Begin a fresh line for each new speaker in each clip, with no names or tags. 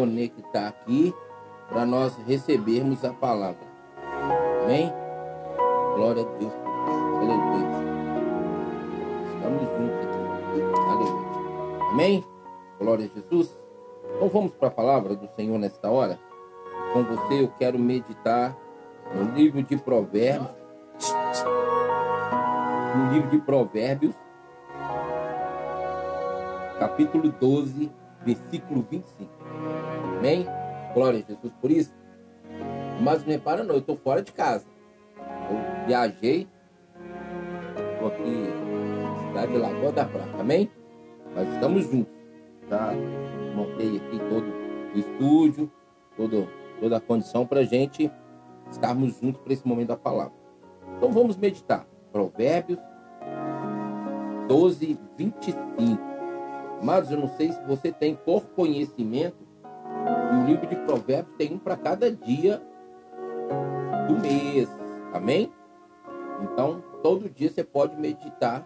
conectar aqui para nós recebermos a palavra. Amém? Glória a Deus. Aleluia. Estamos juntos aqui. Aleluia. Amém? Glória a Jesus. Então vamos para a palavra do Senhor nesta hora. Com você eu quero meditar no livro de Provérbios. No livro de Provérbios, capítulo 12, versículo 25. Amém? Glória a Jesus por isso. Mas não repara não, eu estou fora de casa. Eu viajei. Estou aqui na cidade de Lagoa da Prata. Amém? Mas estamos juntos. Tá? Montei aqui todo o estúdio, todo, toda a condição para a gente estarmos juntos para esse momento da palavra. Então vamos meditar. Provérbios 12, 25. Mas eu não sei se você tem por conhecimento que o livro de Provérbios tem um para cada dia do mês. Amém? Então, todo dia você pode meditar.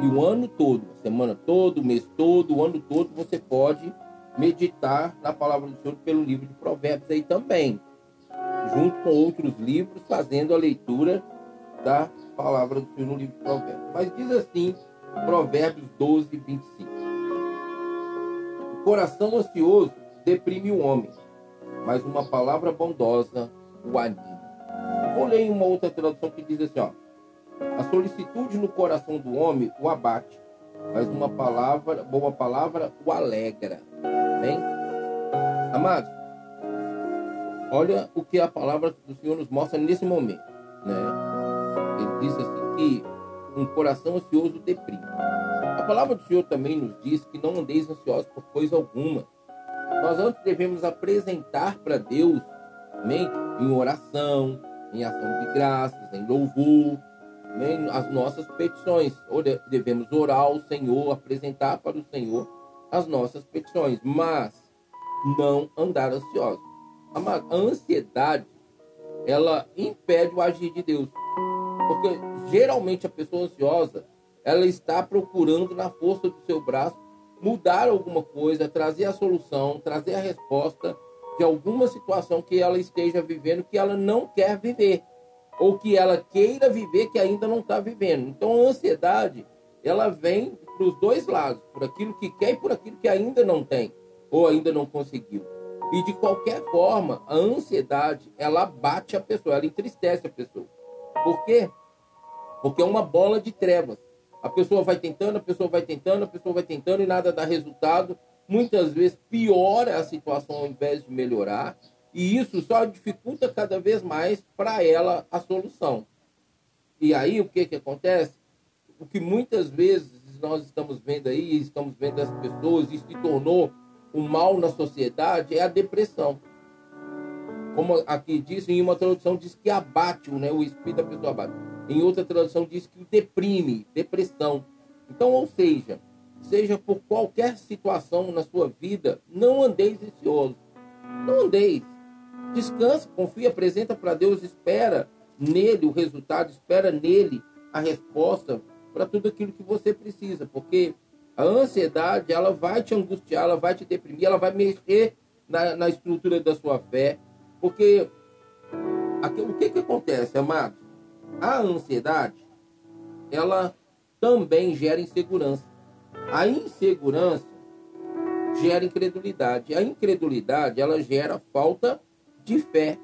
E o ano todo, semana todo, o mês todo, o ano todo, você pode meditar na palavra do Senhor pelo livro de Provérbios aí também. Junto com outros livros, fazendo a leitura da palavra do Senhor no livro de Provérbios. Mas diz assim, Provérbios 12, 25 coração ansioso deprime o homem, mas uma palavra bondosa o anima. Vou ler uma outra tradução que diz assim, ó. A solicitude no coração do homem o abate, mas uma palavra, boa palavra o alegra. Bem? Amados, olha o que a palavra do Senhor nos mostra nesse momento, né? Ele diz assim que um coração ansioso deprime. A palavra do Senhor também nos diz que não andeis ansiosos por coisa alguma. Nós antes devemos apresentar para Deus, amém? Em oração, em ação de graças, em louvor, amém? as nossas petições. Devemos orar ao Senhor, apresentar para o Senhor as nossas petições, mas não andar ansiosos. A ansiedade, ela impede o agir de Deus. Porque geralmente a pessoa ansiosa, ela está procurando na força do seu braço mudar alguma coisa, trazer a solução, trazer a resposta de alguma situação que ela esteja vivendo que ela não quer viver ou que ela queira viver que ainda não está vivendo. Então a ansiedade ela vem para os dois lados, por aquilo que quer e por aquilo que ainda não tem ou ainda não conseguiu. E de qualquer forma, a ansiedade ela bate a pessoa, ela entristece a pessoa. Por quê? Porque é uma bola de trevas. A pessoa vai tentando, a pessoa vai tentando, a pessoa vai tentando e nada dá resultado. Muitas vezes piora a situação ao invés de melhorar. E isso só dificulta cada vez mais para ela a solução. E aí o que, que acontece? O que muitas vezes nós estamos vendo aí, estamos vendo as pessoas, e se tornou um mal na sociedade, é a depressão. Como aqui diz, em uma tradução diz que abate, né? o espírito da pessoa abate. Em outra tradução diz que deprime, depressão. Então, ou seja, seja por qualquer situação na sua vida, não andeis ansioso. Não andeis. Descanse, confia, apresenta para Deus, espera nele o resultado, espera nele a resposta para tudo aquilo que você precisa, porque a ansiedade ela vai te angustiar, ela vai te deprimir, ela vai mexer na, na estrutura da sua fé, porque aqui, o que que acontece, amados? A ansiedade, ela também gera insegurança. A insegurança gera incredulidade. A incredulidade, ela gera falta de fé.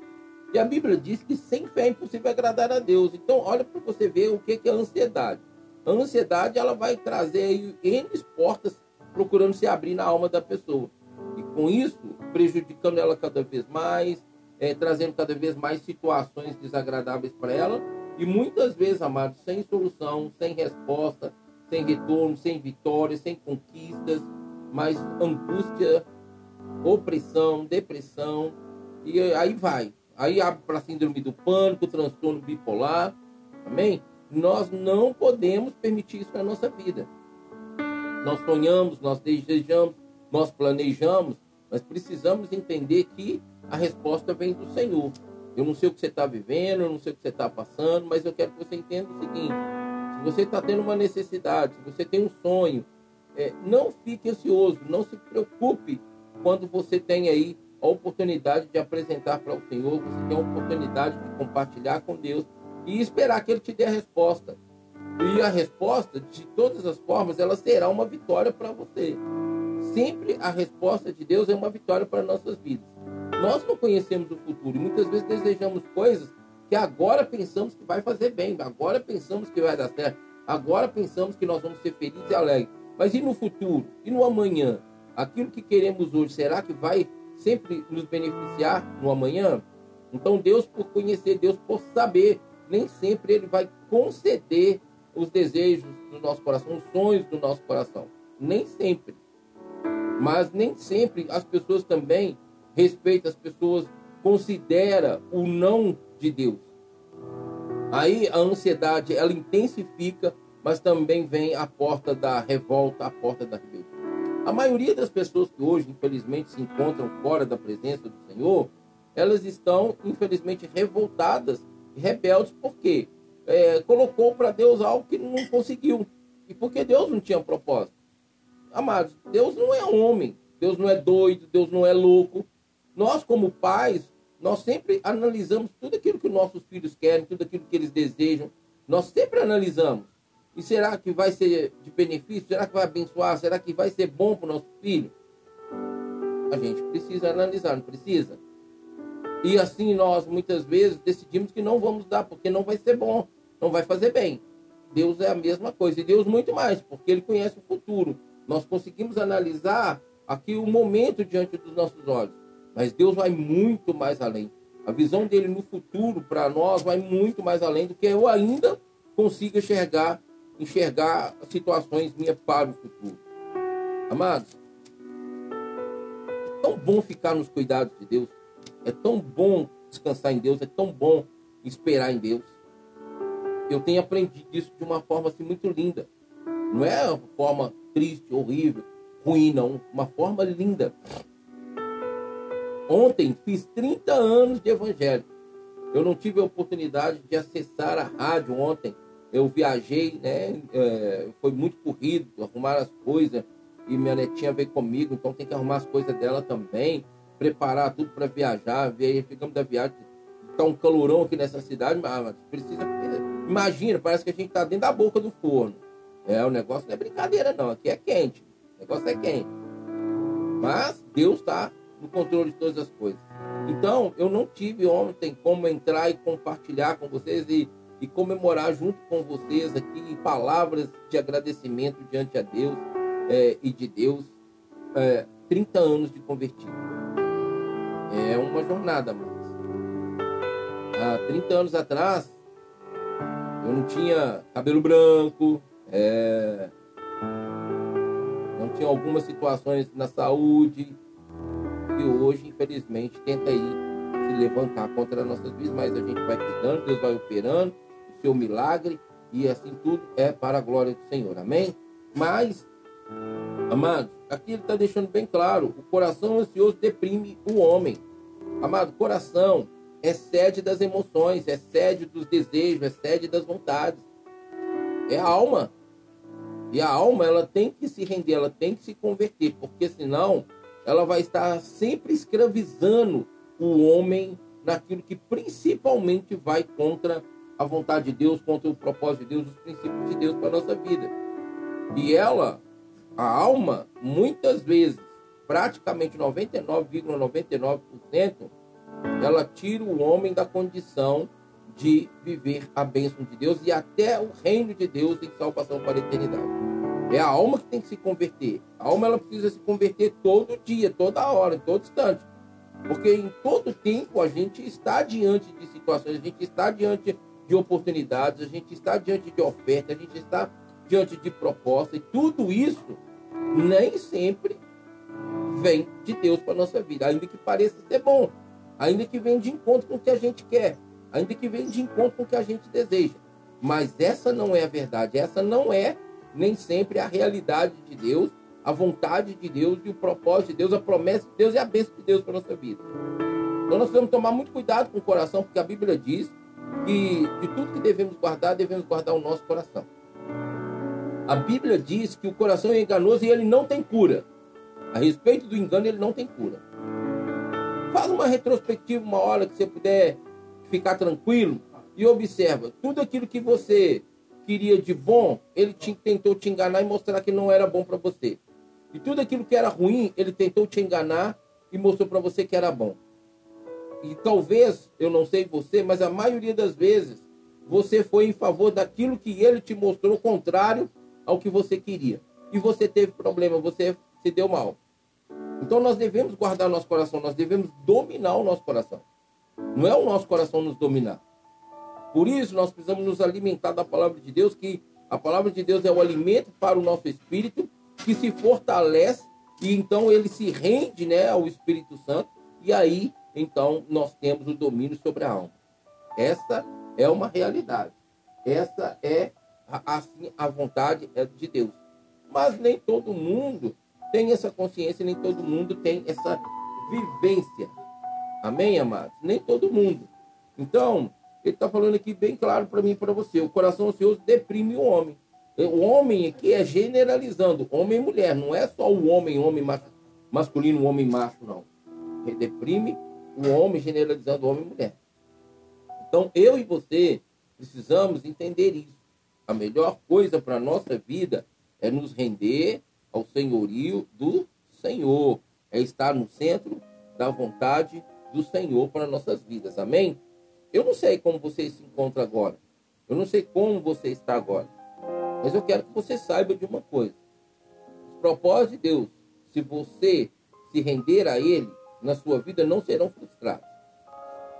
E a Bíblia diz que sem fé é impossível agradar a Deus. Então, olha para você ver o que é a ansiedade. A ansiedade, ela vai trazer N portas procurando se abrir na alma da pessoa. E com isso, prejudicando ela cada vez mais, é, trazendo cada vez mais situações desagradáveis para ela e muitas vezes, amados, sem solução, sem resposta, sem retorno, sem vitória, sem conquistas, mas angústia, opressão, depressão, e aí vai. Aí abre para síndrome do pânico, transtorno bipolar, amém? Nós não podemos permitir isso na nossa vida. Nós sonhamos, nós desejamos, nós planejamos, mas precisamos entender que a resposta vem do Senhor. Eu não sei o que você está vivendo, eu não sei o que você está passando, mas eu quero que você entenda o seguinte: se você está tendo uma necessidade, se você tem um sonho, é, não fique ansioso, não se preocupe quando você tem aí a oportunidade de apresentar para o Senhor, você tem a oportunidade de compartilhar com Deus e esperar que Ele te dê a resposta. E a resposta, de todas as formas, ela será uma vitória para você. Sempre a resposta de Deus é uma vitória para nossas vidas. Nós não conhecemos o futuro e muitas vezes desejamos coisas que agora pensamos que vai fazer bem, agora pensamos que vai dar certo, agora pensamos que nós vamos ser felizes e alegres. Mas e no futuro? E no amanhã? Aquilo que queremos hoje, será que vai sempre nos beneficiar no amanhã? Então, Deus, por conhecer, Deus, por saber, nem sempre Ele vai conceder os desejos do nosso coração, os sonhos do nosso coração. Nem sempre. Mas nem sempre as pessoas também respeitam, as pessoas consideram o não de Deus. Aí a ansiedade ela intensifica, mas também vem a porta da revolta, a porta da rebelião. A maioria das pessoas que hoje, infelizmente, se encontram fora da presença do Senhor, elas estão, infelizmente, revoltadas e rebeldes, porque é, colocou para Deus algo que não conseguiu. E porque Deus não tinha propósito. Amados, Deus não é homem, Deus não é doido, Deus não é louco. Nós, como pais, nós sempre analisamos tudo aquilo que nossos filhos querem, tudo aquilo que eles desejam. Nós sempre analisamos. E será que vai ser de benefício? Será que vai abençoar? Será que vai ser bom para o nosso filho? A gente precisa analisar, não precisa? E assim nós muitas vezes decidimos que não vamos dar, porque não vai ser bom, não vai fazer bem. Deus é a mesma coisa, e Deus muito mais, porque Ele conhece o futuro. Nós conseguimos analisar aqui o momento diante dos nossos olhos, mas Deus vai muito mais além. A visão dele no futuro para nós vai muito mais além do que eu ainda consigo enxergar enxergar situações minhas para o futuro. Amados, é tão bom ficar nos cuidados de Deus, é tão bom descansar em Deus, é tão bom esperar em Deus. Eu tenho aprendido isso de uma forma assim, muito linda. Não é uma forma triste, horrível, ruim, não. Uma forma linda. Ontem fiz 30 anos de evangelho. Eu não tive a oportunidade de acessar a rádio ontem eu viajei, né? É, foi muito corrido, arrumar as coisas. E minha netinha veio comigo, então tem que arrumar as coisas dela também, preparar tudo para viajar. Ver, ficamos da viagem, tá um calorão aqui nessa cidade, mas precisa. Imagina, parece que a gente tá dentro da boca do forno. É, o negócio não é brincadeira, não. Aqui é quente. O negócio é quente. Mas Deus está no controle de todas as coisas. Então, eu não tive ontem como entrar e compartilhar com vocês e e comemorar junto com vocês aqui palavras de agradecimento diante a Deus é, e de Deus é, 30 anos de convertido. É uma jornada, mas há 30 anos atrás eu não tinha cabelo branco, é, não tinha algumas situações na saúde e hoje, infelizmente, tenta aí se levantar contra nossas vidas, mas a gente vai cuidando, Deus vai operando seu milagre e assim tudo é para a glória do Senhor. Amém? Mas, amados, aqui ele está deixando bem claro: o coração ansioso deprime o homem. Amado, coração é sede das emoções, é sede dos desejos, é sede das vontades. É a alma. E a alma, ela tem que se render, ela tem que se converter, porque senão ela vai estar sempre escravizando o homem naquilo que principalmente vai contra a vontade de Deus, contra o propósito de Deus, os princípios de Deus para a nossa vida. E ela, a alma, muitas vezes, praticamente 99,99%, ,99%, ela tira o homem da condição de viver a bênção de Deus e até o reino de Deus em salvação para a eternidade. É a alma que tem que se converter. A alma ela precisa se converter todo dia, toda hora, em todo instante. Porque em todo tempo a gente está diante de situações, a gente está diante de oportunidades, a gente está diante de oferta, a gente está diante de proposta, e tudo isso nem sempre vem de Deus para nossa vida, ainda que pareça ser bom, ainda que venha de encontro com o que a gente quer, ainda que venha de encontro com o que a gente deseja. Mas essa não é a verdade, essa não é nem sempre a realidade de Deus, a vontade de Deus e o propósito de Deus, a promessa de Deus e a bênção de Deus para nossa vida. Então nós que tomar muito cuidado com o coração, porque a Bíblia diz que de tudo que devemos guardar, devemos guardar o nosso coração. A Bíblia diz que o coração é enganoso e ele não tem cura. A respeito do engano, ele não tem cura. Faz uma retrospectiva uma hora que você puder ficar tranquilo e observa tudo aquilo que você queria de bom, ele te, tentou te enganar e mostrar que não era bom para você. E tudo aquilo que era ruim, ele tentou te enganar e mostrou para você que era bom. E talvez, eu não sei você, mas a maioria das vezes você foi em favor daquilo que ele te mostrou contrário ao que você queria. E você teve problema, você se deu mal. Então nós devemos guardar nosso coração, nós devemos dominar o nosso coração. Não é o nosso coração nos dominar. Por isso nós precisamos nos alimentar da palavra de Deus, que a palavra de Deus é o alimento para o nosso espírito, que se fortalece e então ele se rende, né, ao Espírito Santo, e aí então nós temos o domínio sobre a alma. Essa é uma realidade. Essa é assim a vontade é de Deus. Mas nem todo mundo tem essa consciência, nem todo mundo tem essa vivência. Amém, amados? Nem todo mundo. Então, ele está falando aqui bem claro para mim e para você. O coração ansioso deprime o homem. O homem aqui é generalizando, homem e mulher. Não é só o homem, homem masculino, homem macho, não. Ele deprime o homem generalizando homem e mulher. Então, eu e você precisamos entender isso. A melhor coisa para a nossa vida é nos render ao senhorio do Senhor. É estar no centro da vontade do Senhor para nossas vidas. Amém? Eu não sei como você se encontra agora. Eu não sei como você está agora. Mas eu quero que você saiba de uma coisa. Os propósitos de Deus, se você se render a Ele, na sua vida não serão frustrados.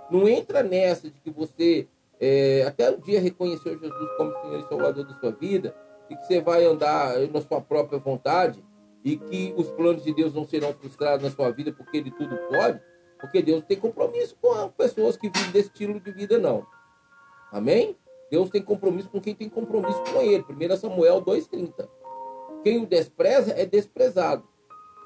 Não entra nessa de que você é, até um dia reconheceu Jesus como Senhor e Salvador da sua vida e que você vai andar na sua própria vontade e que os planos de Deus não serão frustrados na sua vida porque Ele tudo pode. Porque Deus tem compromisso com pessoas que vivem desse estilo de vida, não. Amém? Deus tem compromisso com quem tem compromisso com Ele. 1 Samuel 2,30. Quem o despreza é desprezado.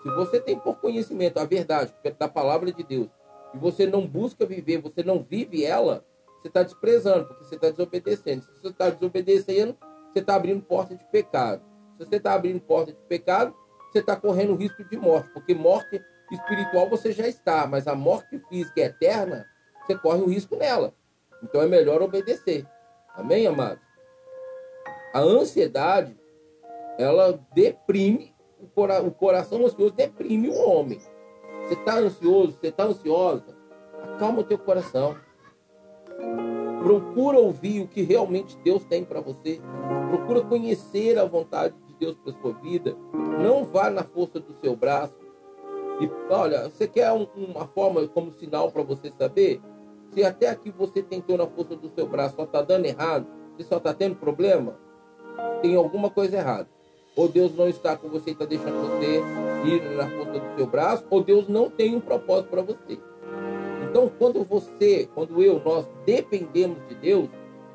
Se você tem por conhecimento a verdade da palavra de Deus e você não busca viver, você não vive ela, você está desprezando, porque você está desobedecendo. Se você está desobedecendo, você está abrindo porta de pecado. Se você está abrindo porta de pecado, você está correndo risco de morte, porque morte espiritual você já está, mas a morte física eterna, você corre o risco nela. Então é melhor obedecer. Amém, amados? A ansiedade, ela deprime, o, cora o coração ansioso deprime o homem. Você está ansioso, você está ansiosa, acalma o teu coração. Procura ouvir o que realmente Deus tem para você. Procura conhecer a vontade de Deus para sua vida. Não vá na força do seu braço. E olha, você quer um, uma forma como sinal para você saber? Se até aqui você tentou na força do seu braço, só está dando errado, você só está tendo problema, tem alguma coisa errada. Ou Deus não está com você e está deixando você ir na força do seu braço, ou Deus não tem um propósito para você. Então, quando você, quando eu, nós dependemos de Deus,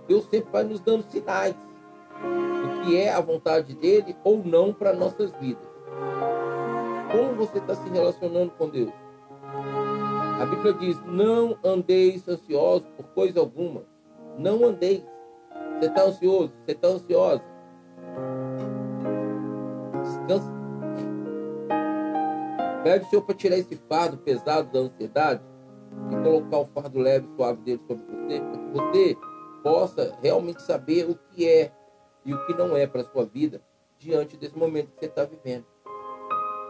Deus sempre vai nos dando sinais do que é a vontade dele ou não para nossas vidas. Como você está se relacionando com Deus? A Bíblia diz: não andeis ansiosos por coisa alguma. Não andeis. Você está ansioso? Você está ansiosa? Descansa. Pede o Senhor para tirar esse fardo pesado da ansiedade e colocar o fardo leve e suave dele sobre você, para que você possa realmente saber o que é e o que não é para a sua vida diante desse momento que você está vivendo.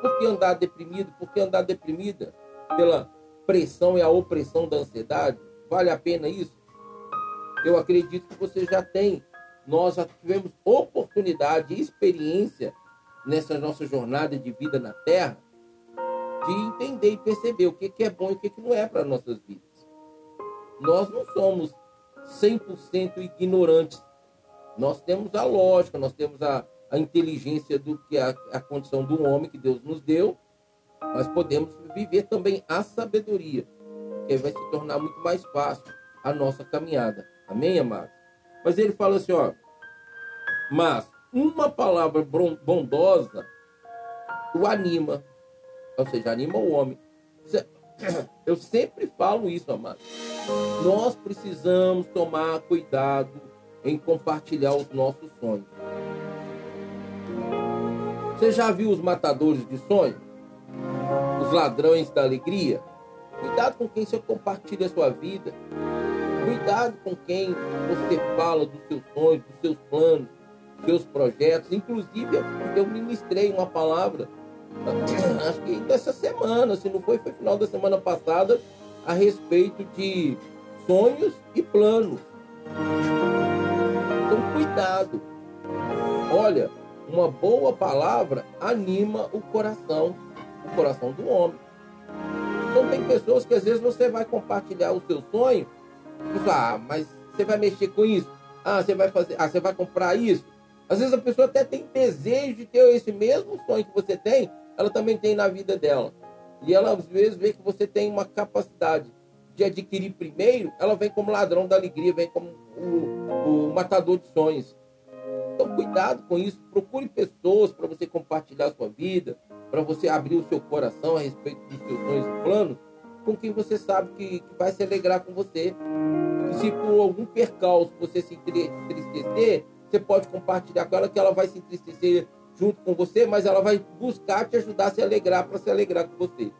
Por que andar deprimido? Por que andar deprimida pela pressão e a opressão da ansiedade? Vale a pena isso? Eu acredito que você já tem. Nós já tivemos oportunidade e experiência nessa nossa jornada de vida na Terra de entender e perceber o que é bom e o que não é para nossas vidas. Nós não somos 100% ignorantes. Nós temos a lógica, nós temos a, a inteligência do que a, a condição do homem que Deus nos deu, mas podemos viver também a sabedoria, que vai se tornar muito mais fácil a nossa caminhada. Amém, amados? Mas ele fala assim, ó, mas uma palavra bondosa o anima, ou seja, anima o homem. Eu sempre falo isso, amados. Nós precisamos tomar cuidado em compartilhar os nossos sonhos. Você já viu os matadores de sonhos? os ladrões da alegria. Cuidado com quem você compartilha a sua vida. Cuidado com quem você fala dos seus sonhos, dos seus planos, dos seus projetos. Inclusive, eu ministrei uma palavra, acho que dessa semana, se não foi, foi final da semana passada, a respeito de sonhos e planos. Então, cuidado. Olha, uma boa palavra anima o coração, o coração do homem. Então tem pessoas que às vezes você vai compartilhar o seu sonho e fala, ah, mas você vai mexer com isso? Ah, você vai fazer, ah, você vai comprar isso? Às vezes a pessoa até tem desejo de ter esse mesmo sonho que você tem, ela também tem na vida dela. E ela às vezes vê que você tem uma capacidade de adquirir primeiro, ela vem como ladrão da alegria, vem como o, o matador de sonhos. Então, cuidado com isso. Procure pessoas para você compartilhar a sua vida, para você abrir o seu coração a respeito dos seus sonhos e planos, com quem você sabe que, que vai se alegrar com você. E se por algum percalço você se entristecer, você pode compartilhar com ela que ela vai se entristecer junto com você, mas ela vai buscar te ajudar a se alegrar para se alegrar com você.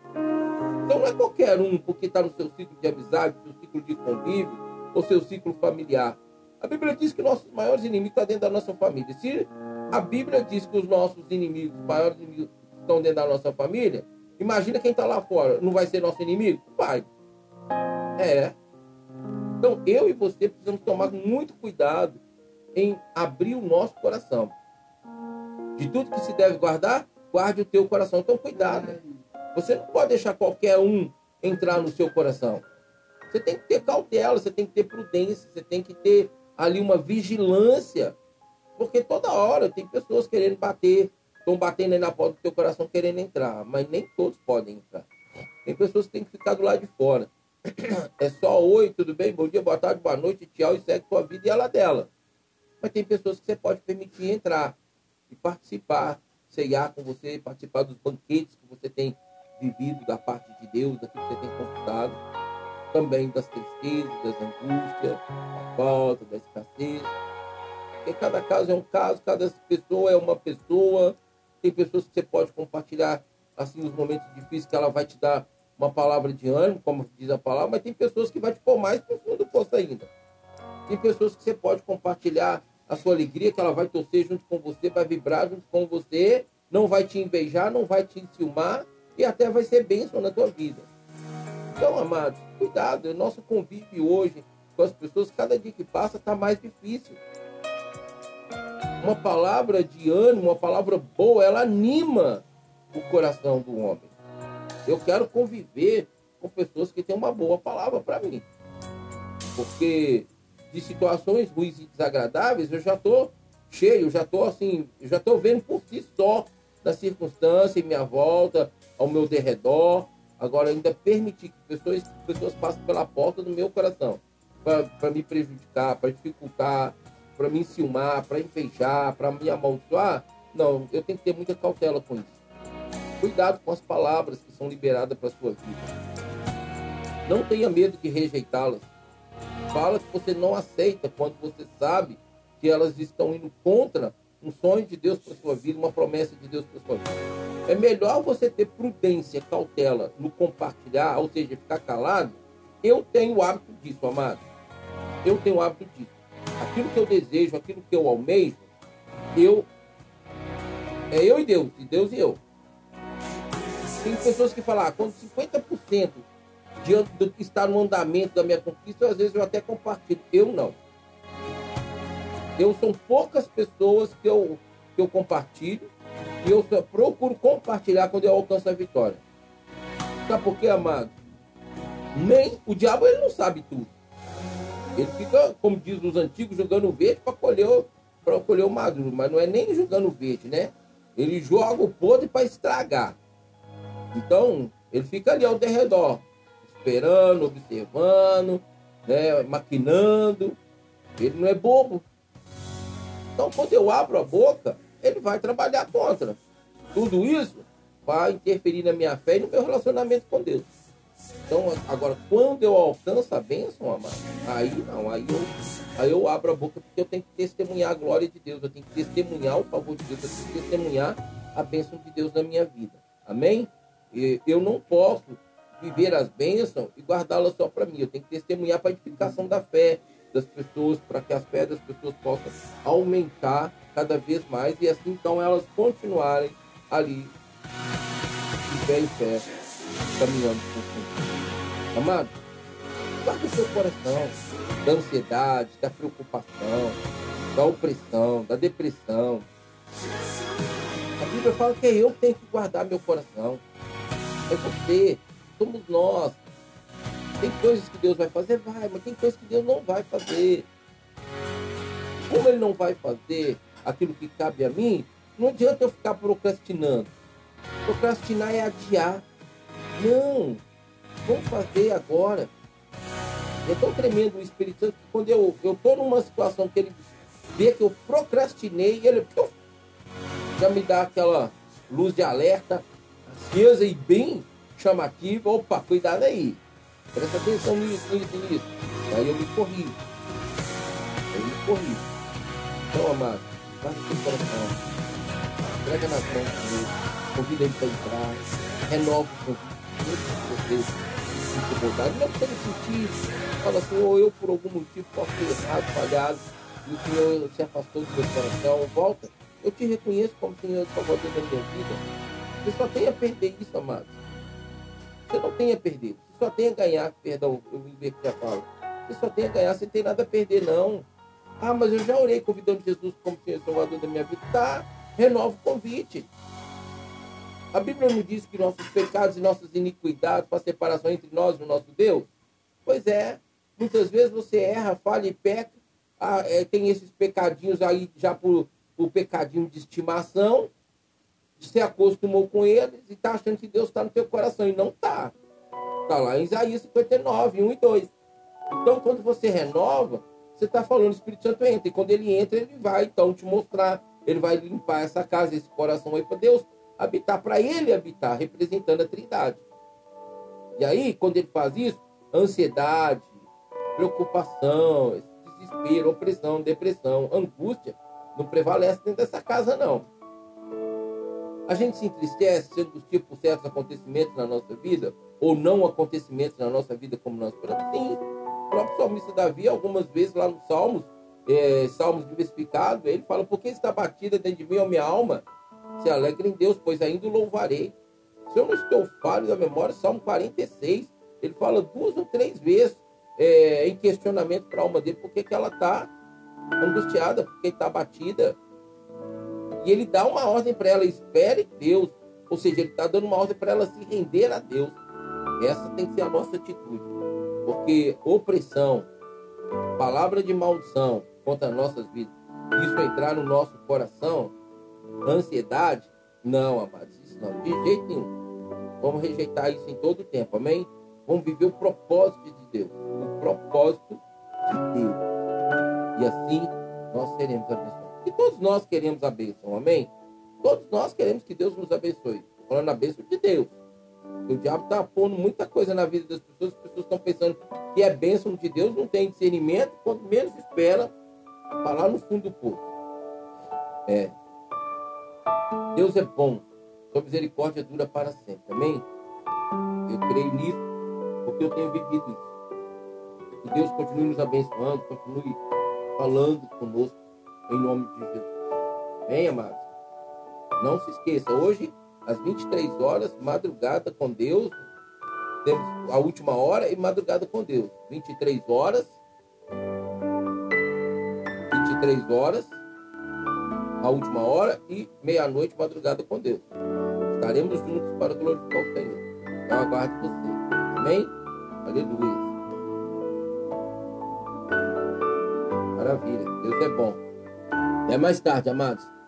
Então não é qualquer um porque está no seu ciclo de amizade, seu ciclo de convívio ou seu ciclo familiar. A Bíblia diz que nossos maiores inimigos estão dentro da nossa família. Se a Bíblia diz que os nossos inimigos, os maiores inimigos, estão dentro da nossa família, imagina quem está lá fora. Não vai ser nosso inimigo? Vai. É. Então, eu e você precisamos tomar muito cuidado em abrir o nosso coração. De tudo que se deve guardar, guarde o teu coração. Então, cuidado. Você não pode deixar qualquer um entrar no seu coração. Você tem que ter cautela, você tem que ter prudência, você tem que ter ali uma vigilância, porque toda hora tem pessoas querendo bater, estão batendo aí na porta do teu coração querendo entrar, mas nem todos podem entrar. Tem pessoas que têm que ficar do lado de fora. É só oi, tudo bem? Bom dia, boa tarde, boa noite, tchau, e segue sua vida e ela dela. Mas tem pessoas que você pode permitir entrar e participar, ceiar com você, participar dos banquetes que você tem vivido da parte de Deus, daquilo que você tem conquistado também das tristezas, das angústias, da falta, da escassez. Porque cada caso é um caso, cada pessoa é uma pessoa. Tem pessoas que você pode compartilhar assim os momentos difíceis que ela vai te dar uma palavra de ânimo, como diz a palavra, mas tem pessoas que vai te pôr mais para o fundo do poço ainda. Tem pessoas que você pode compartilhar a sua alegria, que ela vai torcer junto com você, vai vibrar junto com você, não vai te invejar, não vai te enciumar e até vai ser bênção na tua vida. Então, amados, cuidado. O nosso convívio hoje com as pessoas, cada dia que passa, está mais difícil. Uma palavra de ânimo, uma palavra boa, ela anima o coração do homem. Eu quero conviver com pessoas que têm uma boa palavra para mim. Porque de situações ruins e desagradáveis, eu já estou cheio, já estou assim, já estou vendo por si só da circunstância em minha volta, ao meu derredor, Agora, ainda permitir que pessoas, pessoas passem pela porta do meu coração para me prejudicar, para dificultar, para me enciumar, para invejar, para me amaldiçoar, não, eu tenho que ter muita cautela com isso. Cuidado com as palavras que são liberadas para a sua vida. Não tenha medo de rejeitá-las. Fala que você não aceita quando você sabe que elas estão indo contra um sonho de Deus para sua vida, uma promessa de Deus para sua vida. É melhor você ter prudência, cautela no compartilhar, ou seja, ficar calado. Eu tenho o hábito disso, amado. Eu tenho o hábito disso. Aquilo que eu desejo, aquilo que eu almejo, eu. É eu e Deus, e Deus e eu. Tem pessoas que falam, ah, quando 50% diante do que está no andamento da minha conquista, às vezes eu até compartilho. Eu não. Eu são poucas pessoas que eu, que eu compartilho e eu procuro compartilhar quando eu alcanço a vitória. Sabe por quê, amado? Nem o diabo ele não sabe tudo. Ele fica, como diz os antigos, jogando verde para colher, colher o maduro, mas não é nem jogando verde, né? Ele joga o podre para estragar. Então, ele fica ali ao derredor, esperando, observando, né, maquinando. Ele não é bobo. Então, quando eu abro a boca, ele vai trabalhar contra. Tudo isso vai interferir na minha fé e no meu relacionamento com Deus. Então, agora, quando eu alcanço a bênção, amado, aí não, aí eu, aí eu abro a boca porque eu tenho que testemunhar a glória de Deus, eu tenho que testemunhar o favor de Deus, eu tenho que testemunhar a bênção de Deus na minha vida. Amém? Eu não posso viver as bênçãos e guardá-las só para mim. Eu tenho que testemunhar para a edificação da fé das pessoas, para que as fé das pessoas possam aumentar cada vez mais e assim então elas continuarem ali, de fé em fé, caminhando com o. Amado, guarda seu coração da ansiedade, da preocupação, da opressão, da depressão. A Bíblia fala que é eu tenho que guardar meu coração. É você, somos nós. Tem coisas que Deus vai fazer? Vai, mas tem coisas que Deus não vai fazer. Como Ele não vai fazer aquilo que cabe a mim, não adianta eu ficar procrastinando. Procrastinar é adiar. Não, vamos fazer agora. É tão tremendo o Espírito Santo que quando eu estou numa situação que ele vê que eu procrastinei, ele já me dá aquela luz de alerta acesa e bem chamativa. Opa, cuidado aí. Presta atenção nisso, nisso, nisso. Aí eu me corri. Eu me corri. Então, amado, guarda seu coração. Entrega na mão de Convida ele para entrar. Renova o convite. Se incomodar. Não precisa sentir. Fala assim, ou eu por algum motivo posso ter errado, falhado. E o Senhor se afastou do meu coração. Volta. Eu te reconheço como Senhor Salvador da minha vida. Você só tem a perder isso, amado. Você não tem a perder. Você só tem a ganhar. Perdão, eu me que já falo. Você só tem a ganhar, você não tem nada a perder, não. Ah, mas eu já orei convidando Jesus como Senhor Salvador da minha vida. Tá, renova o convite. A Bíblia não diz que nossos pecados e nossas iniquidades fazem separação entre nós e o nosso Deus? Pois é. Muitas vezes você erra, falha e peca. Ah, é, tem esses pecadinhos aí já por o pecadinho de estimação, se acostumou com eles e está achando que Deus está no teu coração. E não está. Está lá em Isaías 59, 1 e 2. Então, quando você renova, você está falando, o Espírito Santo entra. E quando ele entra, ele vai então te mostrar. Ele vai limpar essa casa, esse coração aí para Deus habitar, para ele habitar, representando a Trindade. E aí, quando ele faz isso, ansiedade, preocupação, desespero, opressão, depressão, angústia, não prevalece dentro dessa casa, não. A gente se entristece sendo dos tipos certos acontecimentos na nossa vida, ou não acontecimentos na nossa vida como nós esperamos. Sim, próprio salmista Davi, algumas vezes lá nos Salmos, é, Salmos diversificados, ele fala, por que está batida dentro de mim a minha alma? Se alegra em Deus, pois ainda o louvarei. Se eu não estou falho da memória, Salmo 46, ele fala duas ou três vezes é, em questionamento para a alma dele, por que ela está angustiada porque está abatida. E ele dá uma ordem para ela, espere Deus. Ou seja, ele está dando uma ordem para ela se render a Deus. Essa tem que ser a nossa atitude. Porque opressão, palavra de maldição contra nossas vidas, isso entrar no nosso coração, ansiedade, não, amados, isso não, de jeito nenhum. Vamos rejeitar isso em todo o tempo, amém? Vamos viver o propósito de Deus, o propósito de Deus. E assim nós seremos abençoados. E todos nós queremos a bênção, amém? Todos nós queremos que Deus nos abençoe. Estou falando a bênção de Deus. O diabo está pondo muita coisa na vida das pessoas, as pessoas estão pensando que é bênção de Deus, não tem discernimento, quando menos espera, está lá no fundo do poço. É. Deus é bom, sua misericórdia dura para sempre, amém? Eu creio nisso, porque eu tenho vivido isso. Que Deus continue nos abençoando, continue falando conosco em nome de Jesus. Bem, amados, não se esqueça, hoje, às 23 horas, madrugada com Deus, temos a última hora e madrugada com Deus. 23 horas, 23 horas, a última hora e meia-noite, madrugada com Deus. Estaremos juntos para glorificar o Senhor. Eu aguardo você. Amém? Aleluia. Maravilha. Deus é bom. Até mais tarde, amados.